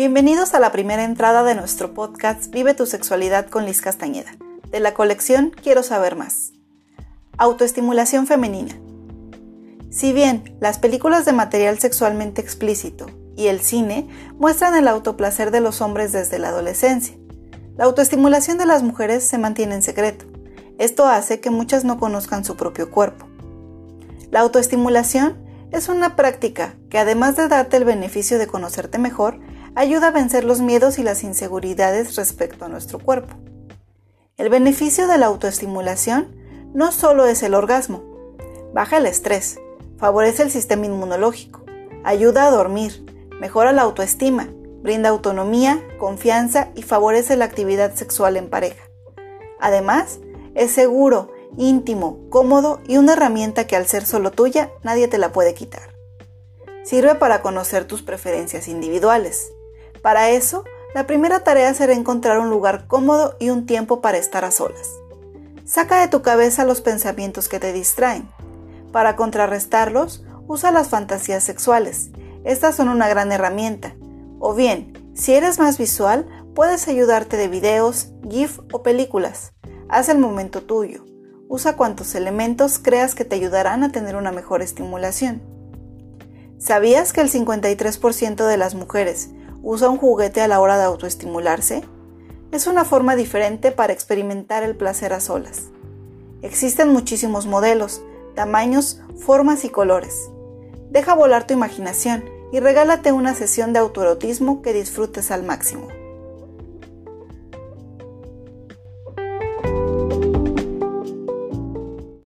Bienvenidos a la primera entrada de nuestro podcast Vive tu sexualidad con Liz Castañeda, de la colección Quiero saber más. Autoestimulación femenina. Si bien las películas de material sexualmente explícito y el cine muestran el autoplacer de los hombres desde la adolescencia, la autoestimulación de las mujeres se mantiene en secreto. Esto hace que muchas no conozcan su propio cuerpo. La autoestimulación es una práctica que además de darte el beneficio de conocerte mejor, ayuda a vencer los miedos y las inseguridades respecto a nuestro cuerpo. El beneficio de la autoestimulación no solo es el orgasmo, baja el estrés, favorece el sistema inmunológico, ayuda a dormir, mejora la autoestima, brinda autonomía, confianza y favorece la actividad sexual en pareja. Además, es seguro, íntimo, cómodo y una herramienta que al ser solo tuya nadie te la puede quitar. Sirve para conocer tus preferencias individuales, para eso, la primera tarea será encontrar un lugar cómodo y un tiempo para estar a solas. Saca de tu cabeza los pensamientos que te distraen. Para contrarrestarlos, usa las fantasías sexuales. Estas son una gran herramienta. O bien, si eres más visual, puedes ayudarte de videos, GIF o películas. Haz el momento tuyo. Usa cuantos elementos creas que te ayudarán a tener una mejor estimulación. ¿Sabías que el 53% de las mujeres usa un juguete a la hora de autoestimularse? Es una forma diferente para experimentar el placer a solas. Existen muchísimos modelos, tamaños, formas y colores. Deja volar tu imaginación y regálate una sesión de autoerotismo que disfrutes al máximo.